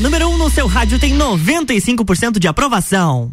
Número 1 um no seu rádio tem 95% de aprovação.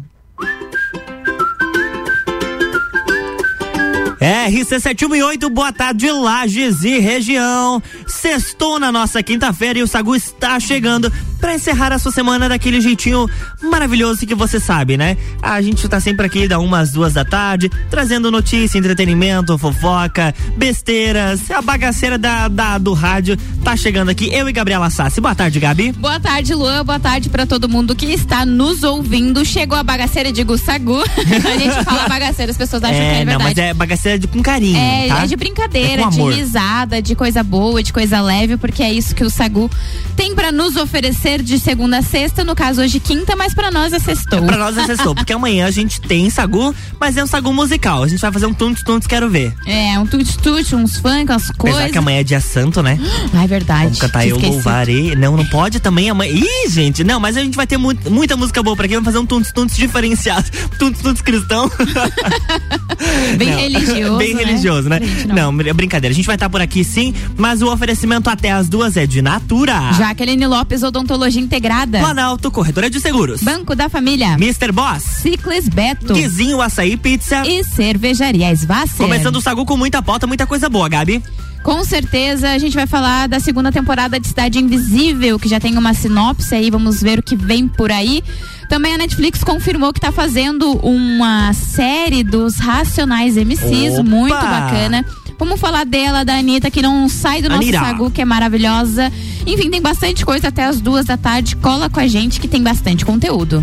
RC718, boa tarde, Lages e região. Sextou na nossa quinta-feira e o Sagu está chegando para encerrar a sua semana daquele jeitinho maravilhoso que você sabe, né? A gente tá sempre aqui da umas duas da tarde, trazendo notícia, entretenimento, fofoca, besteiras, a bagaceira da, da do rádio tá chegando aqui. Eu e Gabriela Sassi. Boa tarde, Gabi. Boa tarde, Luan. Boa tarde para todo mundo que está nos ouvindo. Chegou a bagaceira de Gussagu. a gente fala bagaceira, as pessoas acham é, que é verdade. Não, mas é bagaceira de, com carinho. É, tá? é de brincadeira, é de risada, de coisa boa, de coisa leve, porque é isso que o Sagu tem para nos oferecer de segunda a sexta, no caso hoje quinta, mas para nós é sextou. É pra nós é sextou, porque amanhã a gente tem Sagu, mas é um Sagu musical. A gente vai fazer um tuntos tuntos quero ver. É, um tuntos tuntos, uns funk, umas coisas. Apesar que amanhã é dia santo, né? Ah, é verdade. Vamos cantar Eu Louvarei. Não, não pode também amanhã. Ih, gente, não, mas a gente vai ter muito, muita música boa pra aqui, vamos fazer um tuntos tuntos diferenciado. Tuntos tuntos cristão. Bem não, religioso. Bem né? religioso, né? Não. não, brincadeira. A gente vai estar tá por aqui sim, mas o oferecimento até as duas é de Natura. Jaqueline Lopes, Odontologia Integrada. Planalto, Corretora de Seguros. Banco da Família. Mr. Boss. Ciclis Beto. Guizinho Açaí Pizza. E Cervejaria Svasser. Começando o Sagu com muita pauta, muita coisa boa, Gabi. Com certeza a gente vai falar da segunda temporada de Cidade Invisível, que já tem uma sinopse aí, vamos ver o que vem por aí. Também a Netflix confirmou que está fazendo uma série dos Racionais MCs, Opa! muito bacana. Vamos falar dela, da Anitta, que não sai do nosso Anira. sagu, que é maravilhosa. Enfim, tem bastante coisa até as duas da tarde. Cola com a gente que tem bastante conteúdo.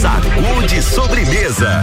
Sagu de sobremesa.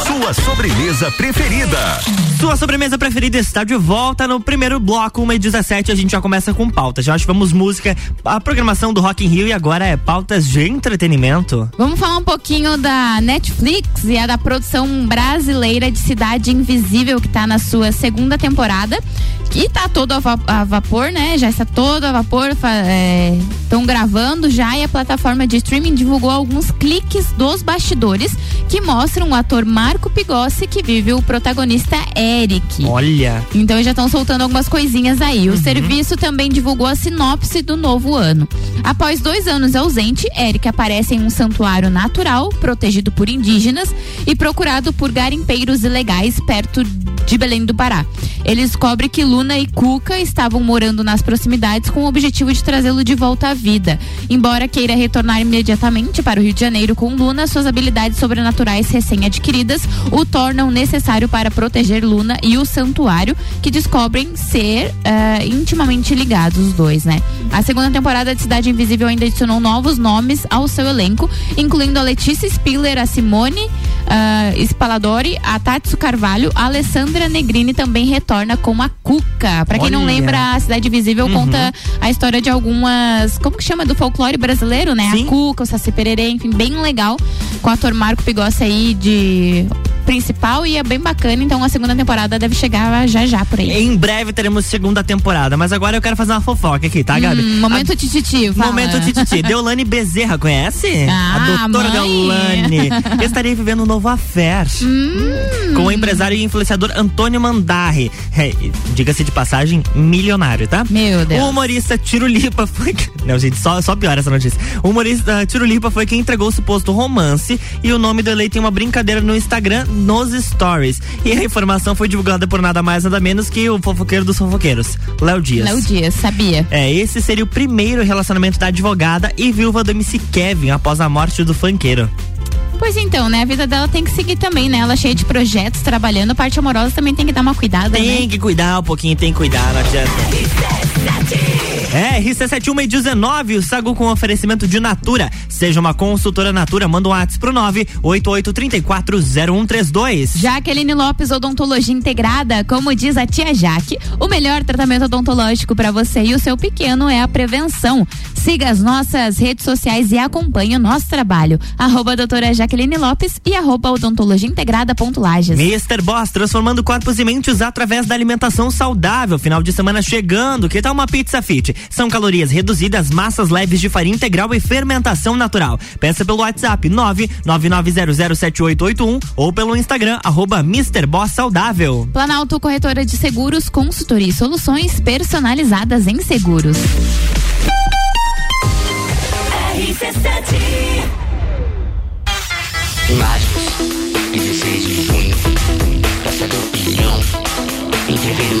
sua sobremesa preferida. Sua sobremesa preferida está de volta no primeiro bloco, 1 e 17. A gente já começa com pautas. Já tivemos música, a programação do Rock in Rio e agora é pautas de entretenimento. Vamos falar um pouquinho da Netflix e a da produção brasileira de Cidade Invisível, que está na sua segunda temporada. E tá todo a, va a vapor, né? Já está todo a vapor. Estão é, gravando já e a plataforma de streaming divulgou alguns cliques dos bastidores que mostram o ator Marco Pigossi que vive o protagonista Eric. Olha. Então já estão soltando algumas coisinhas aí. O uhum. serviço também divulgou a sinopse do novo ano. Após dois anos ausente, Eric aparece em um santuário natural protegido por indígenas e procurado por garimpeiros ilegais perto de Belém do Pará. Ele descobre que Luna e Cuca estavam morando nas proximidades com o objetivo de trazê-lo de volta à vida. Embora queira retornar imediatamente para o Rio de Janeiro com Luna, suas habilidades sobrenaturais recém-adquiridas o tornam necessário para proteger Luna e o santuário, que descobrem ser uh, intimamente ligados os dois, né? A segunda temporada de Cidade Invisível ainda adicionou novos nomes ao seu elenco, incluindo a Letícia Spiller, a Simone uh, Spaladori, a Tatsu Carvalho, a Alessandra Negrini também retorna com a Cuca. Para quem Olha. não lembra, a Cidade Invisível uhum. conta a história de algumas, como que chama, do folclore brasileiro, né? Sim. A Cuca, o Saci Pererê, enfim, bem legal, com o ator Marco Pigossi aí de principal e é bem bacana, então a segunda temporada deve chegar já já por aí. Em breve teremos segunda temporada, mas agora eu quero fazer uma fofoca aqui, tá, Gabi? Hum, momento a... tititi, fala. Momento tititi. Deolane Bezerra, conhece? Ah, a doutora mãe. Deolane. Estaria vivendo um novo affair hum. com o empresário e influenciador Antônio Mandarri. É, Diga-se de passagem, milionário, tá? Meu Deus. O humorista Tirulipa foi. Não, gente, só, só pior essa notícia. O humorista Tirulipa foi quem entregou o suposto romance e o nome do eleito em uma brincadeira no Instagram nos stories. E a informação foi divulgada por nada mais nada menos que o fofoqueiro dos fofoqueiros, Léo Dias. Léo Dias, sabia. É, esse seria o primeiro relacionamento da advogada e viúva do MC Kevin após a morte do funkeiro. Pois então, né? A vida dela tem que seguir também, né? Ela é cheia de projetos, trabalhando. A parte amorosa também tem que dar uma cuidada, Tem né? que cuidar um pouquinho, tem que cuidar, não adianta. É, RC71 e 19, o Sagu com oferecimento de Natura. Seja uma consultora Natura, manda um WhatsApp pro 988340132. Jaqueline Lopes Odontologia Integrada, como diz a tia Jaque, o melhor tratamento odontológico para você e o seu pequeno é a prevenção. Siga as nossas redes sociais e acompanhe o nosso trabalho. Arroba doutora Jaqueline Lopes e arroba odontologia integrada ponto Lages. Mr. Boss, transformando corpos e mentes através da alimentação saudável. Final de semana chegando, que tal uma pizza fit? São calorias reduzidas, massas leves de farinha integral e fermentação natural. Peça pelo WhatsApp 999007881 ou pelo Instagram arroba Mr. Boss Saudável. Planalto Corretora de Seguros, consultoria e soluções personalizadas em seguros. RC7 Imagens 16 de junho Praça da Opinião Em fevereiro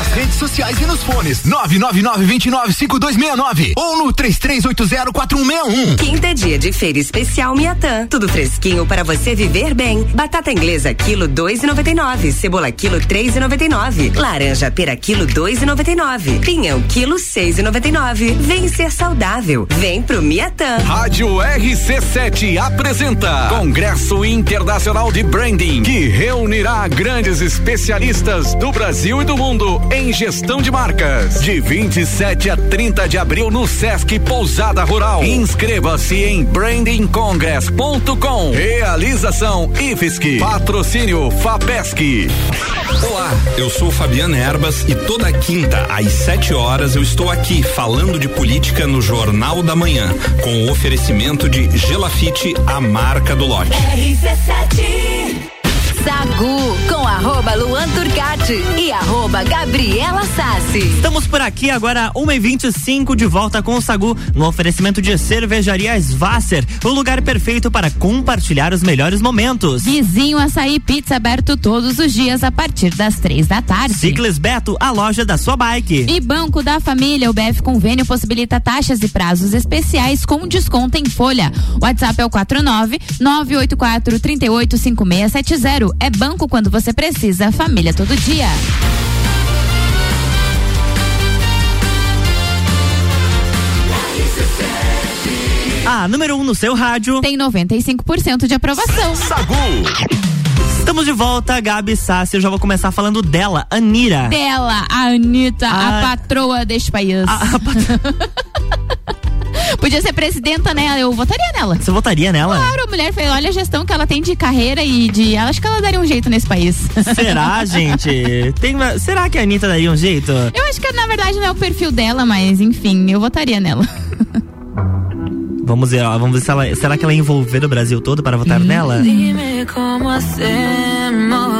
Nas redes sociais e nos fones. 999-295269 ou no 33804161. Quinta é dia de feira especial Miatã. Tudo fresquinho para você viver bem. Batata inglesa quilo 2,99. Cebola quilo 3,99. Laranja pera quilo 2,99. Pinhão quilo 6,99. Vem ser saudável. Vem pro Miatã. Rádio RC7 apresenta Congresso Internacional de Branding, que reunirá grandes especialistas do Brasil e do mundo em gestão de marcas. De 27 a 30 de abril no Sesc Pousada Rural. Inscreva-se em brandingcongress.com. Realização IFSC. Patrocínio FAPESC. Olá, eu sou Fabiana Erbas e toda quinta às 7 horas eu estou aqui falando de política no Jornal da Manhã, com o oferecimento de Gelafite, a marca do lote. RC7 Sagu com arroba Luan Turcati e arroba Gabriela Sassi. Estamos por aqui agora, 1h25 de volta com o Sagu no oferecimento de cervejarias Vasser, o lugar perfeito para compartilhar os melhores momentos. Vizinho Açaí Pizza aberto todos os dias a partir das três da tarde. Ciclis Beto, a loja da sua bike. E Banco da Família, o BF Convênio possibilita taxas e prazos especiais com desconto em folha. WhatsApp é o 49 984 385670. É banco quando você precisa, família todo dia. A número 1 um no seu rádio. Tem 95% de aprovação. Sagu. Estamos de volta, Gabi Sassi. Eu já vou começar falando dela, Anira. Dela, a Anitta, a, a patroa deste país. A, a patro... Podia ser presidenta, né? Eu votaria nela. Você votaria nela? Claro, a mulher fez, olha a gestão que ela tem de carreira e de. Acho que ela daria um jeito nesse país. Será, gente? Tem uma, será que a Anitta daria um jeito? Eu acho que na verdade não é o perfil dela, mas enfim, eu votaria nela. Vamos ver, ó, vamos ver se ela, será que ela envolver o Brasil todo para votar nela? Dime como hacemos.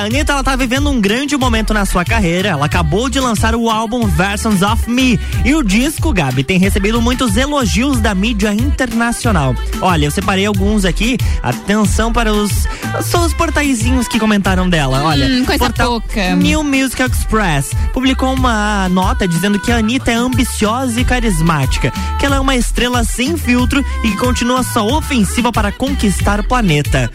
A Anitta ela tá vivendo um grande momento na sua carreira. Ela acabou de lançar o álbum Versions of Me. E o disco, Gabi, tem recebido muitos elogios da mídia internacional. Olha, eu separei alguns aqui. Atenção para os, só os portaizinhos que comentaram dela. Olha, Hum, coisa portal pouca. New Music Express publicou uma nota dizendo que a Anitta é ambiciosa e carismática, que ela é uma estrela sem filtro e que continua sua ofensiva para conquistar o planeta.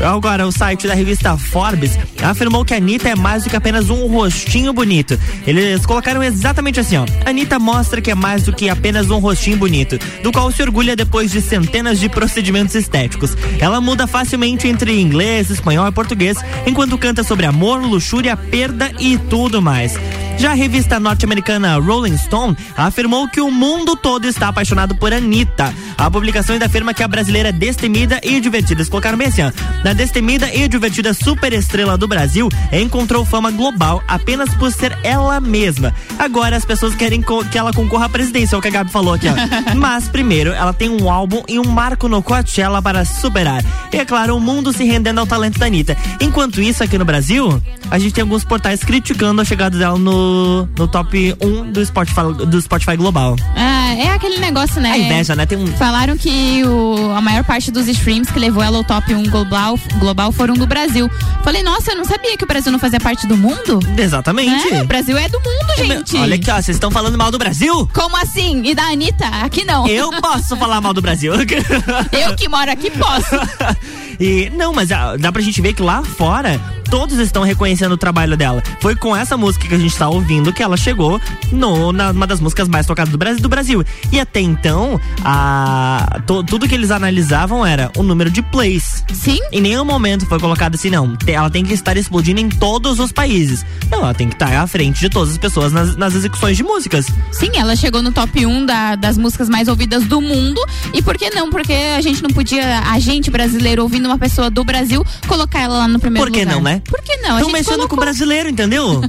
Agora, o site da revista Forbes afirmou que a Anitta é mais do que apenas um rostinho bonito. Eles colocaram exatamente assim, ó. Anitta mostra que é mais do que apenas um rostinho bonito, do qual se orgulha depois de centenas de procedimentos estéticos. Ela muda facilmente entre inglês, espanhol e português, enquanto canta sobre amor, luxúria, perda e tudo mais. Já a revista norte-americana Rolling Stone afirmou que o mundo todo está apaixonado por Anitta. A publicação ainda afirma que a brasileira destemida e divertida, eles colocaram bem assim, ó, da destemida e divertida superestrela do Brasil encontrou fama global apenas por ser ela mesma. Agora as pessoas querem que ela concorra à presidência, é o que a Gabi falou aqui, ó. Mas primeiro, ela tem um álbum e um marco no Coachella para superar. E é claro, o mundo se rendendo ao talento da Anitta. Enquanto isso, aqui no Brasil, a gente tem alguns portais criticando a chegada dela no, no top 1 do Spotify, do Spotify Global. Ah, é aquele negócio, né? A inveja, né? Tem um... Falaram que o, a maior parte dos streams que levou ela ao top 1 global, global foram do Brasil. Falei, nossa, eu não sabia que o Brasil não fazia parte do mundo? Exatamente. É, o Brasil é do mundo, gente. Olha aqui, ó, vocês estão falando mal do Brasil? Como assim? E da Anitta? Aqui não. Eu posso falar mal do Brasil. eu que moro aqui posso. E não, mas ah, dá pra gente ver que lá fora todos estão reconhecendo o trabalho dela. Foi com essa música que a gente está ouvindo que ela chegou no, na, uma das músicas mais tocadas do Brasil, do Brasil. E até então, a, to, tudo que eles analisavam era o número de plays. Sim. Em nenhum momento foi colocado assim, não. Ela tem que estar explodindo em todos os países. Não, ela tem que estar à frente de todas as pessoas nas, nas execuções de músicas. Sim, ela chegou no top 1 da, das músicas mais ouvidas do mundo. E por que não? Porque a gente não podia, a gente brasileiro ouvindo uma pessoa do Brasil, colocar ela lá no primeiro lugar. Por que lugar. não, né? Por que não? Estão mexendo colocou... com o brasileiro, entendeu?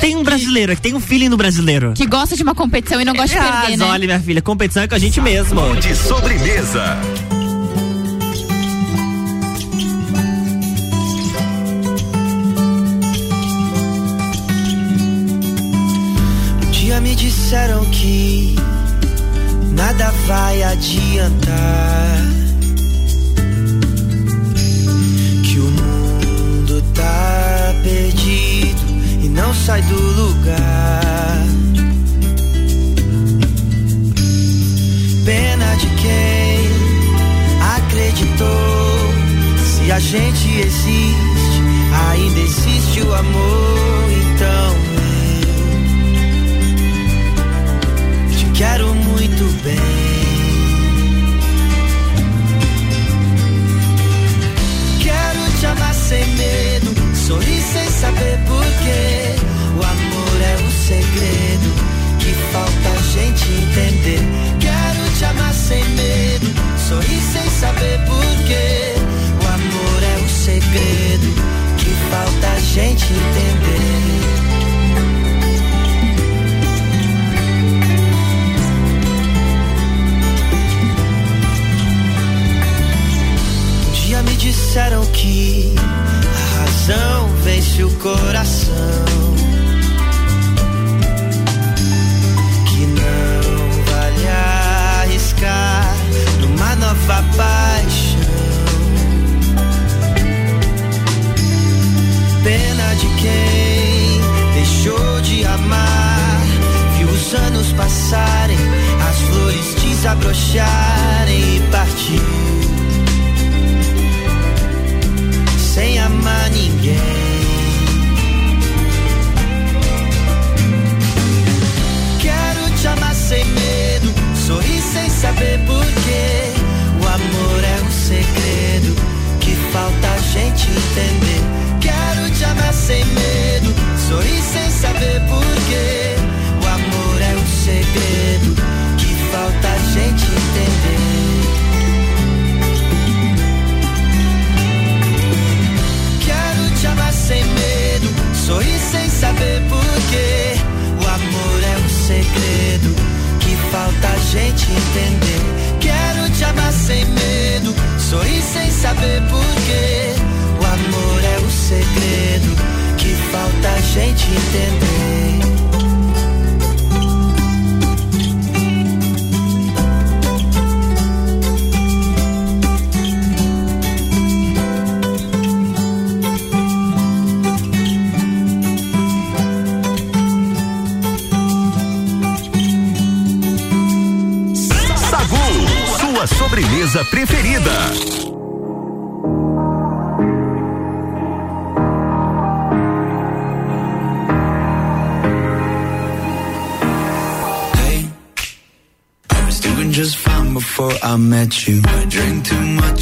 tem um brasileiro que tem um feeling do brasileiro. Que gosta de uma competição e não gosta de ah, perder, né? olha, minha filha, competição é com a gente mesmo. De sobremesa. Um dia me disseram que nada vai adiantar existe, ainda existe o amor. Então eu te quero muito bem. te amar sem medo, sorrir sem saber porquê. O amor é o segredo que falta a gente entender. Quero te amar sem medo, sorrir sem disseram que a razão vence o coração. Que não vale arriscar numa nova paixão. De quem deixou de amar. Viu os anos passarem, as flores desabrocharem e partiu sem amar ninguém.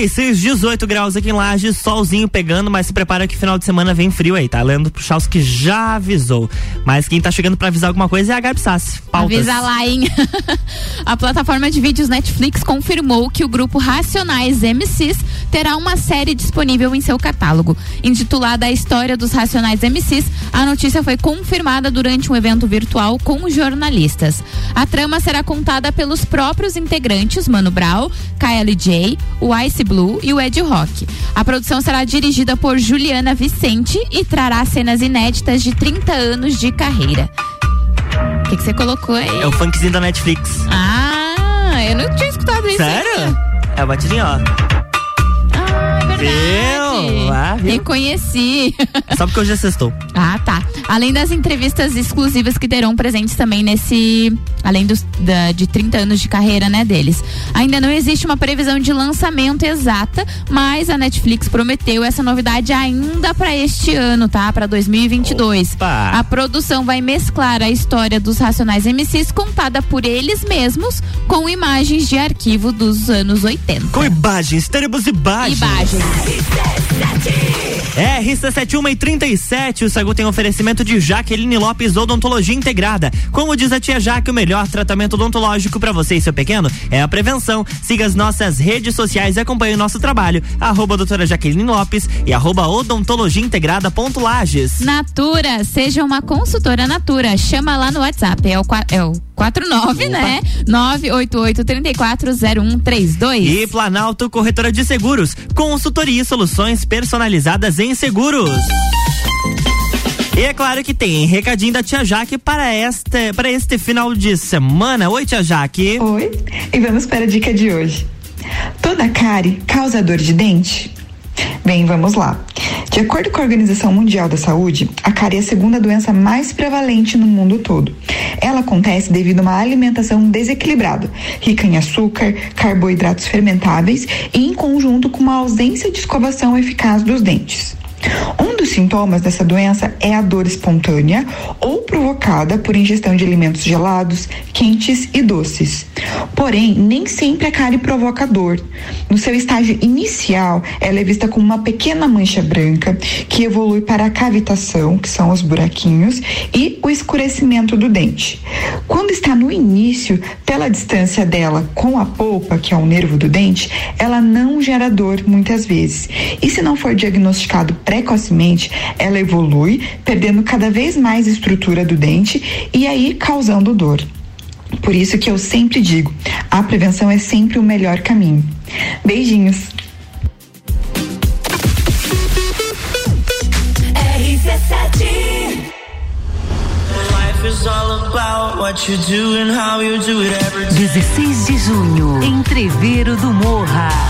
36, 18 graus aqui em Lages, solzinho pegando, mas se prepara que final de semana vem frio aí, tá? Leandro Puxaus que já avisou. Mas quem tá chegando pra avisar alguma coisa é a Gabi Sassi. Pautas. Avisa lá, hein? a plataforma de vídeos Netflix confirmou que o grupo Racionais MCs terá uma série disponível em seu catálogo. Intitulada A História dos Racionais MCs, a notícia foi confirmada durante um evento virtual com jornalistas. A trama será contada pelos próprios integrantes Mano Brown, KLJ, o Ice Blue e o Ed Rock. A produção será dirigida por Juliana Vicente e trará cenas inéditas de 30 anos de carreira. O que você colocou aí? É o funkzinho da Netflix. Ah, eu não tinha escutado isso. Sério? ainda. É a batidinha, ó. Ah, é verdade. Viu? Ah, viu? Reconheci. Só porque hoje é sextou. Ah, tá. Além das entrevistas exclusivas que terão presentes também nesse. Além dos, da, de 30 anos de carreira, né, deles. Ainda não existe uma previsão de lançamento exata, mas a Netflix prometeu essa novidade ainda para este ano, tá? Para 2022. Opa. A produção vai mesclar a história dos Racionais MCs contada por eles mesmos com imagens de arquivo dos anos 80. Com imagens, teremos imagens. Imagens. RC71 e 37, o Sagu tem oferecimento de Jaqueline Lopes Odontologia Integrada. Como diz a tia Jaque, o melhor tratamento odontológico para você e seu pequeno é a prevenção. Siga as nossas redes sociais e acompanhe o nosso trabalho. Arroba doutora Jaqueline Lopes e arroba odontologia integrada Lages. Natura, seja uma consultora Natura. Chama lá no WhatsApp. É o, é o 49, né? 988-340132. E Planalto Corretora de Seguros, consultoria e soluções personalizadas em seguros. E é claro que tem recadinho da tia Jaque para este, para este final de semana. Oi, tia Jaque. Oi, e vamos para a dica de hoje. Toda cárie causa dor de dente? Bem, vamos lá. De acordo com a Organização Mundial da Saúde, a cárie é a segunda doença mais prevalente no mundo todo. Ela acontece devido a uma alimentação desequilibrada, rica em açúcar, carboidratos fermentáveis e em conjunto com uma ausência de escovação eficaz dos dentes. Um dos sintomas dessa doença é a dor espontânea ou provocada por ingestão de alimentos gelados, quentes e doces. Porém, nem sempre a cárie provoca dor. No seu estágio inicial, ela é vista como uma pequena mancha branca que evolui para a cavitação, que são os buraquinhos, e o escurecimento do dente. Quando está no início, pela distância dela com a polpa, que é o nervo do dente, ela não gera dor muitas vezes. E se não for diagnosticado precocemente, ela evolui, perdendo cada vez mais estrutura do dente e aí causando dor. Por isso que eu sempre digo, a prevenção é sempre o melhor caminho. Beijinhos. RC7 Life is all about what you do and how you do it every day. 16 de junho, Entreveiro do Morra.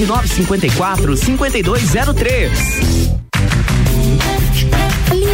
9954 5203.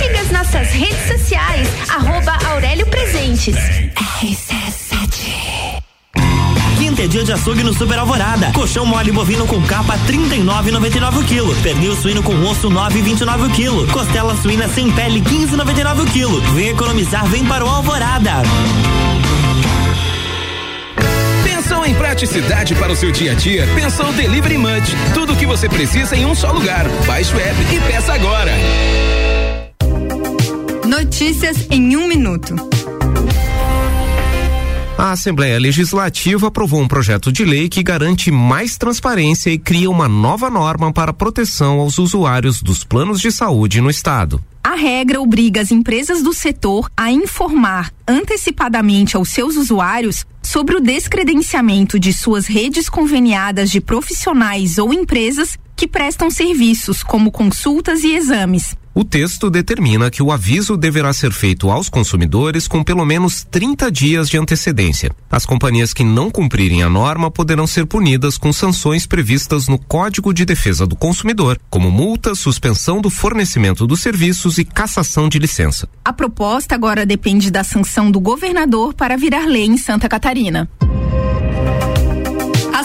Siga as nossas redes sociais, arroba Aurélio Presentes. Quinta é dia de açougue no Super Alvorada. Colchão mole bovino com capa 39,99 o quilo. Pernil suíno com osso 9,29 o quilo. Costela suína sem pele 15,99 o quilo. Vem economizar, vem para o Alvorada. Pensou em praticidade para o seu dia a dia? Pensou Delivery Munch. Tudo o que você precisa em um só lugar. Baixe o app e peça agora. Notícias em um minuto. A Assembleia Legislativa aprovou um projeto de lei que garante mais transparência e cria uma nova norma para proteção aos usuários dos planos de saúde no Estado. A regra obriga as empresas do setor a informar antecipadamente aos seus usuários sobre o descredenciamento de suas redes conveniadas de profissionais ou empresas que prestam serviços como consultas e exames. O texto determina que o aviso deverá ser feito aos consumidores com pelo menos 30 dias de antecedência. As companhias que não cumprirem a norma poderão ser punidas com sanções previstas no Código de Defesa do Consumidor, como multa, suspensão do fornecimento dos serviços e cassação de licença. A proposta agora depende da sanção do governador para virar lei em Santa Catarina.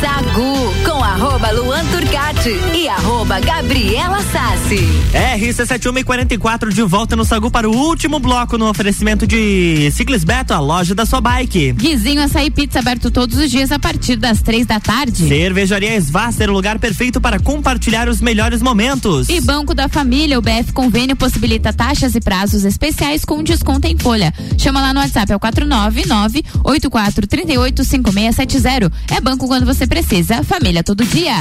Sagu com arroba Luan Turcati e arroba Gabriela Sassi. RC7144 de volta no Sagu para o último bloco no oferecimento de Ciclis Beto, a loja da sua bike. Guizinho Açaí Pizza aberto todos os dias a partir das três da tarde. Cervejaria Svasser, o lugar perfeito para compartilhar os melhores momentos. E Banco da Família, o BF Convênio possibilita taxas e prazos especiais com desconto em folha. Chama lá no WhatsApp, é o 499 8438 5670. É banco quando você precisa, família todo dia.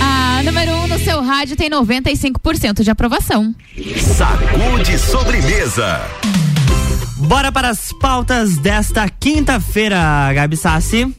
A número 1 um no seu rádio tem 95% de aprovação. Sacude sobremesa. Bora para as pautas desta quinta-feira, Gabi Sassi.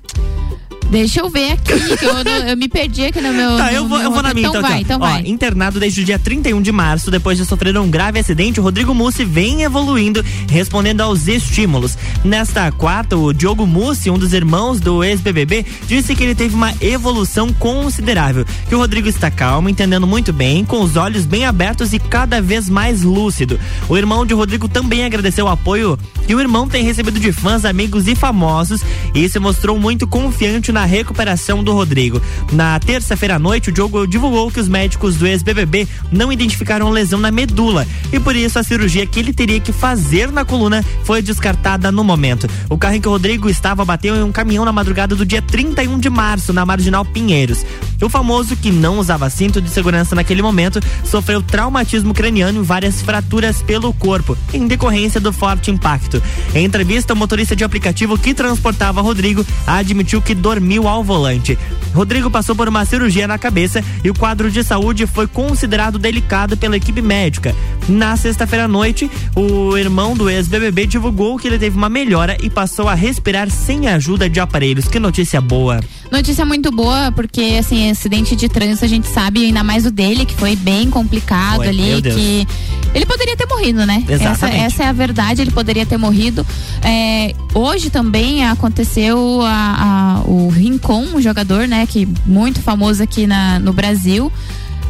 Deixa eu ver aqui, que eu, não- eu me perdi aqui no meu. Tá, no eu vou, meu eu vou na minha então. então. vai, aqui, então ó. vai. Internado desde o dia 31 de março, depois de sofrer um grave acidente, o Rodrigo Mussi vem evoluindo, respondendo aos estímulos. Nesta quarta, o Diogo Mussi, um dos irmãos do ex-BBB, disse que ele teve uma evolução considerável. Que o Rodrigo está calmo, entendendo muito bem, com os olhos bem abertos e cada vez mais lúcido. O irmão de Rodrigo também agradeceu o apoio que o irmão tem recebido de fãs, amigos e famosos e se mostrou muito confiante na recuperação do Rodrigo. Na terça-feira à noite, o Diogo divulgou que os médicos do ex-BBB não identificaram lesão na medula e por isso a cirurgia que ele teria que fazer na coluna foi descartada no momento. O carro em que o Rodrigo estava bateu em um caminhão na madrugada do dia 31 de março, na Marginal Pinheiros. O famoso, que não usava cinto de segurança naquele momento, sofreu traumatismo craniano e várias fraturas pelo corpo, em decorrência do forte impacto. Em entrevista, o motorista de aplicativo que transportava Rodrigo admitiu que dormiu ao volante. Rodrigo passou por uma cirurgia na cabeça e o quadro de saúde foi considerado delicado pela equipe médica. Na sexta-feira à noite, o irmão do ex-BBB divulgou que ele teve uma melhora e passou a respirar sem a ajuda de aparelhos. Que notícia boa! Notícia muito boa, porque assim, acidente de trânsito a gente sabe, ainda mais o dele, que foi bem complicado Foi, ali, que ele poderia ter morrido, né? Essa, Exatamente. essa é a verdade, ele poderia ter morrido. É, hoje também aconteceu a, a- o Rincon, um jogador, né, que muito famoso aqui na, no Brasil.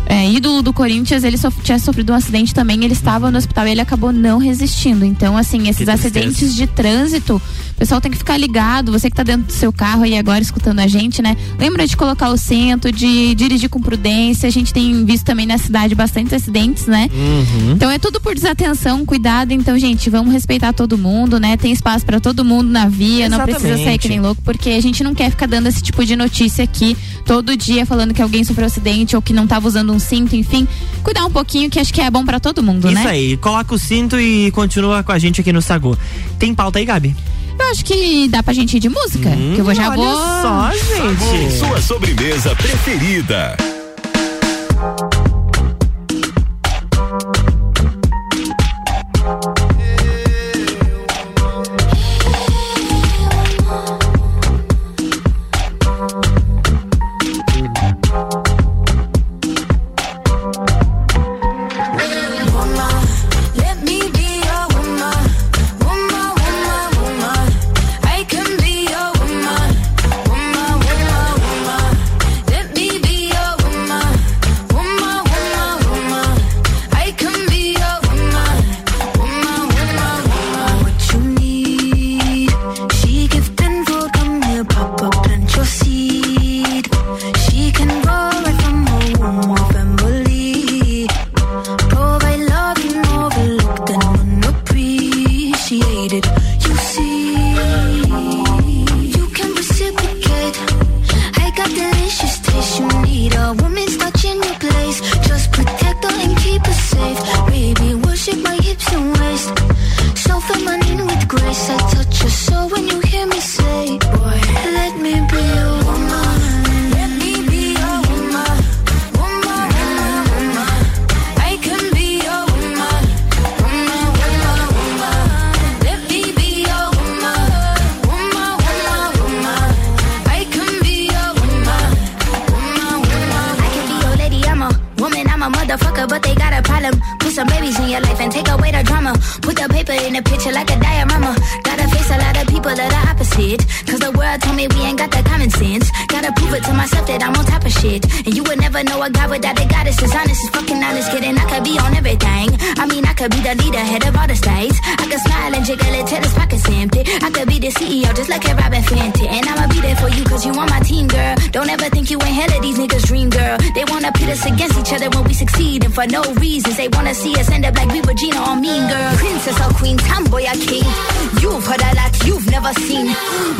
É, ídolo do Corinthians, ele sof- tinha sofrido um acidente também, ele estava no hospital e ele acabou não resistindo. Então, assim, esses acidentes de trânsito, o pessoal tem que ficar ligado. Você que tá dentro do seu carro aí agora escutando a gente, né? Lembra de colocar o cinto, de dirigir com prudência. A gente tem visto também na cidade bastante acidentes, né? Uhum. Então é tudo por desatenção, cuidado. Então, gente, vamos respeitar todo mundo, né? Tem espaço pra todo mundo na via, não precisa sair Exatamente. que nem louco, porque a gente não quer ficar dando esse tipo de notícia aqui todo dia falando que alguém sofreu acidente ou que não tava usando um cinto, enfim. Cuidar um pouquinho que acho que é bom pra todo mundo, Isso né? aí, coloca o cinto e continua com a gente aqui no Sagu. Tem pauta aí, Gabi? Eu acho que dá pra gente ir de música. que eu vou já olha vou. só, gente. Sua sobremesa preferida.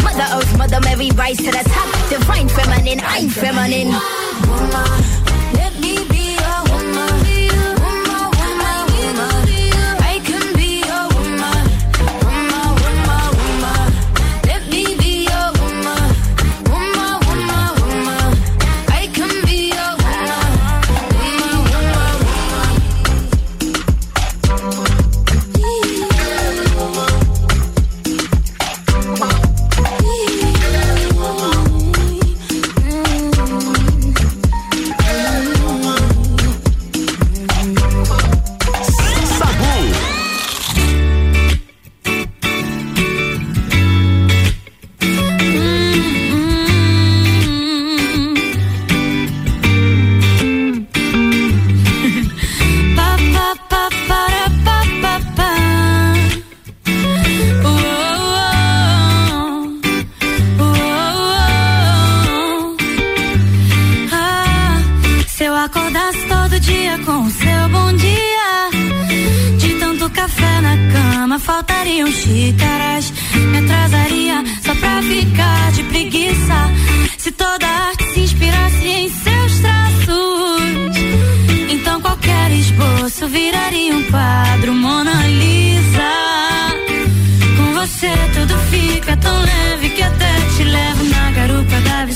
Mother Earth, Mother Mary, rise to the top. Divine feminine, I'm feminine. Woman.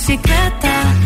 仕方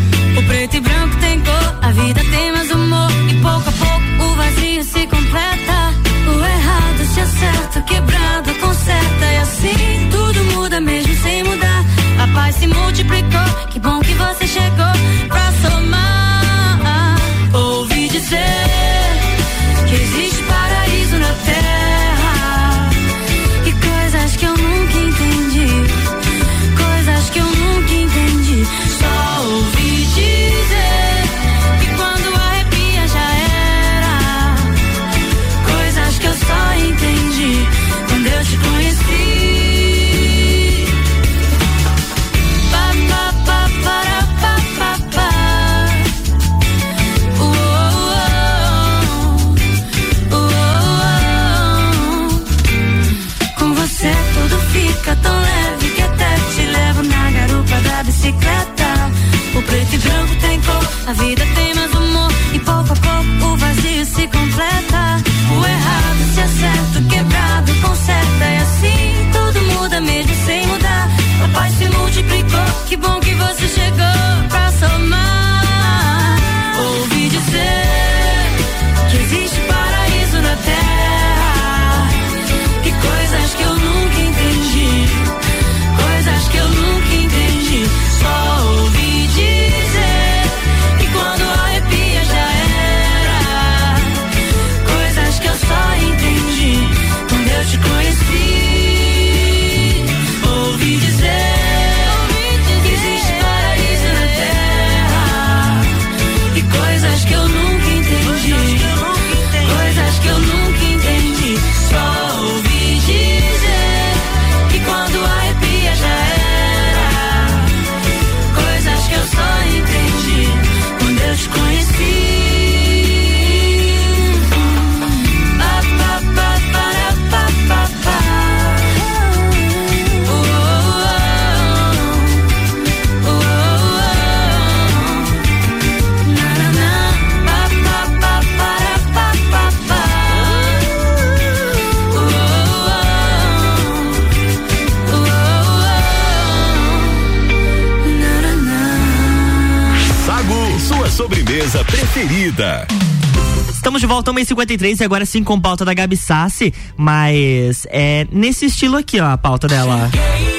Faltam 1h53 e agora sim com pauta da Gabi Sassi. Mas é nesse estilo aqui, ó, a pauta dela. Cheguei.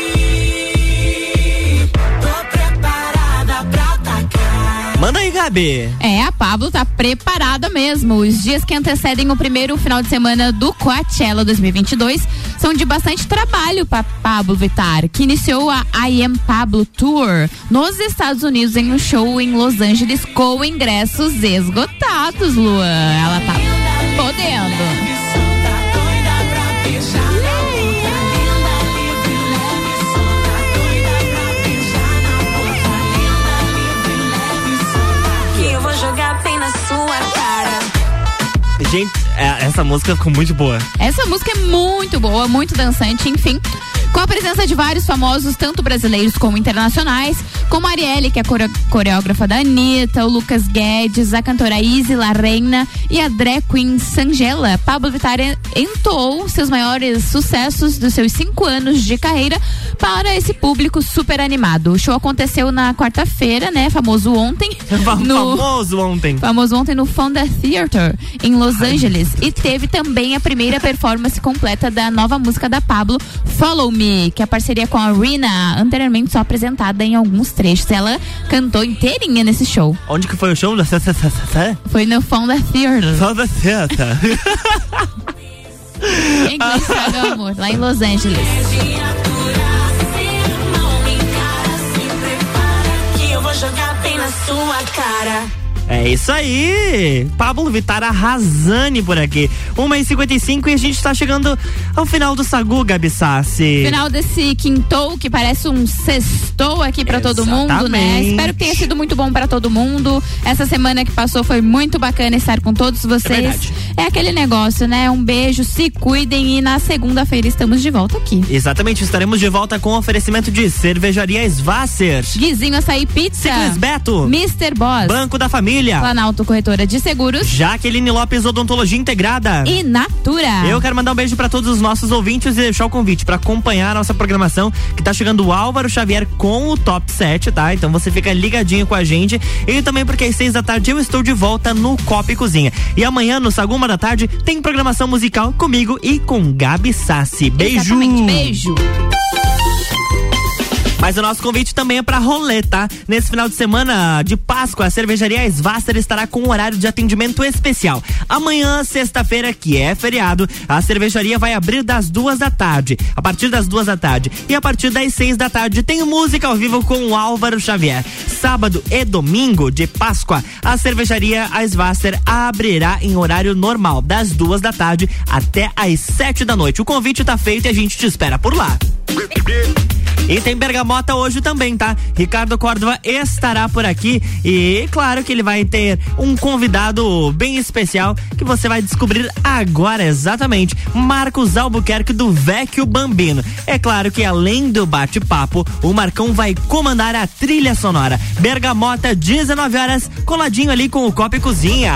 Manda aí, Gabi. É, a Pablo tá preparada mesmo. Os dias que antecedem o primeiro final de semana do Coachella 2022 são de bastante trabalho para Pablo Vitar, que iniciou a I Am Pablo Tour nos Estados Unidos em um show em Los Angeles com ingressos esgotados, Luan. Ela tá Gente, é, essa música ficou muito boa. Essa música é muito boa, muito dançante, enfim. Com a presença de vários famosos, tanto brasileiros como internacionais, como a Arielle, que é coreógrafa da Anitta, o Lucas Guedes, a cantora Izzy La Reina e a drag queen Sangela, Pablo Vittar en- entoou seus maiores sucessos dos seus cinco anos de carreira para esse público super animado. O show aconteceu na quarta-feira, né? Famoso ontem. no- Famoso ontem. Famoso ontem no Fonda Theater, em Los Angeles. E teve também a primeira performance completa da nova música da Pablo, Follow Me, que é a parceria com a Rina, anteriormente só apresentada em alguns trechos. Ela cantou inteirinha nesse show. Onde que foi o show? Foi no Fonda Theater. Fonda Theater. Em inglês, sabe, amor? Lá em Los Angeles. Sua cara. É isso aí! Pablo Vittar arrasane por aqui. 1h55 e a gente tá chegando ao final do Sagu, Gabi Sassi. Final desse quintou que parece um sextou aqui pra todo mundo, né? Espero que tenha sido muito bom pra todo mundo. Essa semana que passou foi muito bacana estar com todos vocês. verdade. É aquele negócio, né? Um beijo, se cuidem e na segunda-feira estamos de volta aqui. Exatamente, estaremos de volta com oferecimento de cervejaria Svasser. Guizinho Açaí Pizza. Ciclis Beto. Mr. Boss. Banco da Família. Planalto Corretora de Seguros. Jaqueline Lopes Odontologia Integrada. E Natura. Eu quero mandar um beijo pra todos os nossos ouvintes e deixar o convite pra acompanhar a nossa programação, que tá chegando o Álvaro Xavier com o Top 7, tá? Então você fica ligadinho com a gente. E também porque às seis da tarde eu estou de volta no Copa e Cozinha. E amanhã, no Saguma da Tarde, tem programação musical comigo e com Gabi Sassi. Beijo! Exatamente, beijo. Mas o nosso convite também é pra rolê, tá? Nesse final de semana de Páscoa, a cervejaria Svasser estará com um horário de atendimento especial. Amanhã, sexta-feira, que é feriado, a cervejaria vai abrir das duas da tarde. A partir das duas da tarde. E a partir das seis da tarde tem música ao vivo com o Álvaro Xavier. Sábado e domingo de Páscoa, a cervejaria a Svasser abrirá em horário normal, das duas da tarde até às sete da noite. O convite tá feito e a gente te espera por lá. E tem Bergamota hoje também, tá? Ricardo Córdova estará por aqui e claro que ele vai ter um convidado bem especial que você vai descobrir agora exatamente. Marcos Albuquerque do Vecchio Bambino. É claro que além do bate-papo, o Marcão vai comandar a trilha sonora. Bergamota, 19 horas, coladinho ali com o Copa e Cozinha.